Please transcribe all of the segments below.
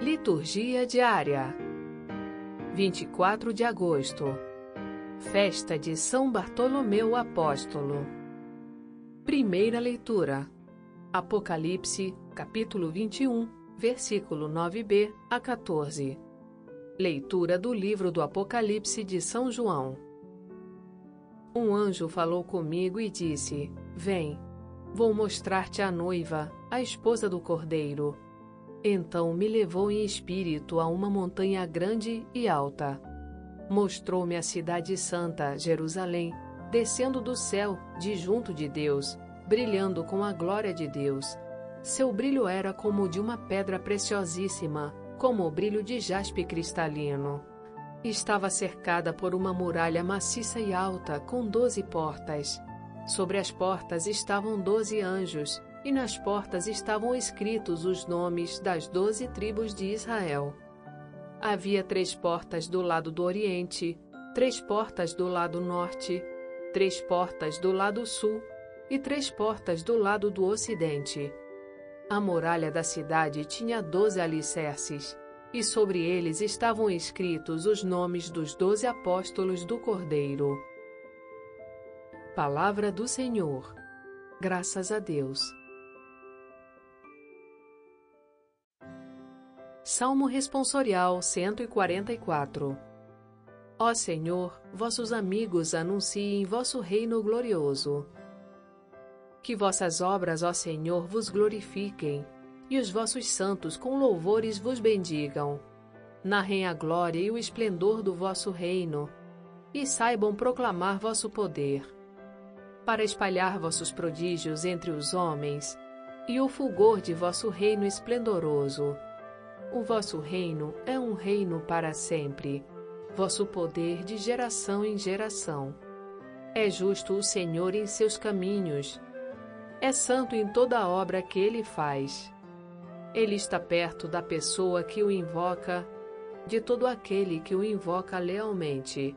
Liturgia diária. 24 de agosto. Festa de São Bartolomeu Apóstolo. Primeira leitura. Apocalipse, capítulo 21, versículo 9b a 14 Leitura do livro do Apocalipse de São João. Um anjo falou comigo e disse: Vem, vou mostrar-te a noiva, a esposa do cordeiro. Então me levou em espírito a uma montanha grande e alta. Mostrou-me a cidade santa, Jerusalém, descendo do céu, de junto de Deus, brilhando com a glória de Deus. Seu brilho era como o de uma pedra preciosíssima, como o brilho de jaspe cristalino. Estava cercada por uma muralha maciça e alta, com doze portas. Sobre as portas estavam doze anjos, e nas portas estavam escritos os nomes das doze tribos de Israel. Havia três portas do lado do Oriente, três portas do lado Norte, três portas do lado Sul e três portas do lado do Ocidente. A muralha da cidade tinha doze alicerces, e sobre eles estavam escritos os nomes dos doze apóstolos do Cordeiro. Palavra do Senhor. Graças a Deus. Salmo Responsorial 144 Ó Senhor, vossos amigos anunciem vosso reino glorioso. Que vossas obras, ó Senhor, vos glorifiquem, e os vossos santos com louvores vos bendigam. Narrem a glória e o esplendor do vosso reino, e saibam proclamar vosso poder. Para espalhar vossos prodígios entre os homens, e o fulgor de vosso reino esplendoroso o vosso reino é um reino para sempre, vosso poder de geração em geração. É justo o Senhor em seus caminhos, é santo em toda obra que ele faz. Ele está perto da pessoa que o invoca, de todo aquele que o invoca lealmente.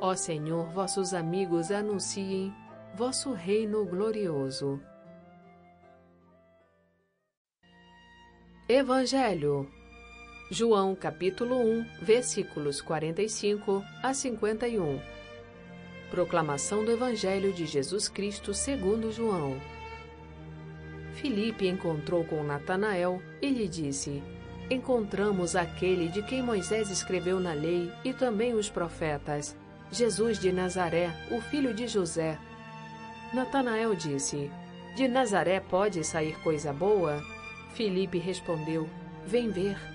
Ó Senhor, vossos amigos anunciem vosso reino glorioso. Evangelho. João capítulo 1, versículos 45 a 51. Proclamação do Evangelho de Jesus Cristo segundo João. Filipe encontrou com Natanael e lhe disse: Encontramos aquele de quem Moisés escreveu na lei e também os profetas, Jesus de Nazaré, o filho de José. Natanael disse: De Nazaré pode sair coisa boa? Filipe respondeu: Vem ver.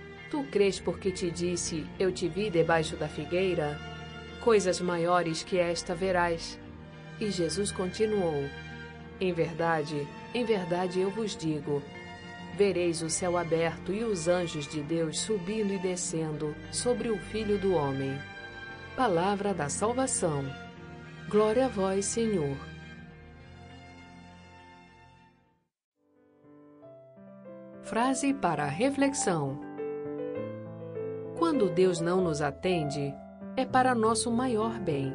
Tu crês porque te disse: Eu te vi debaixo da figueira? Coisas maiores que esta verás. E Jesus continuou: Em verdade, em verdade eu vos digo: vereis o céu aberto e os anjos de Deus subindo e descendo sobre o Filho do Homem. Palavra da salvação. Glória a vós, Senhor. Frase para reflexão: Quando Deus não nos atende, é para nosso maior bem.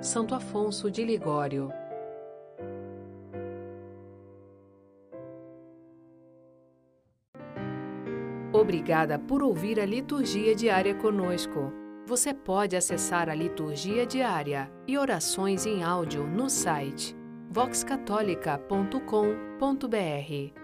Santo Afonso de Ligório. Obrigada por ouvir a liturgia diária conosco. Você pode acessar a liturgia diária e orações em áudio no site voxcatolica.com.br.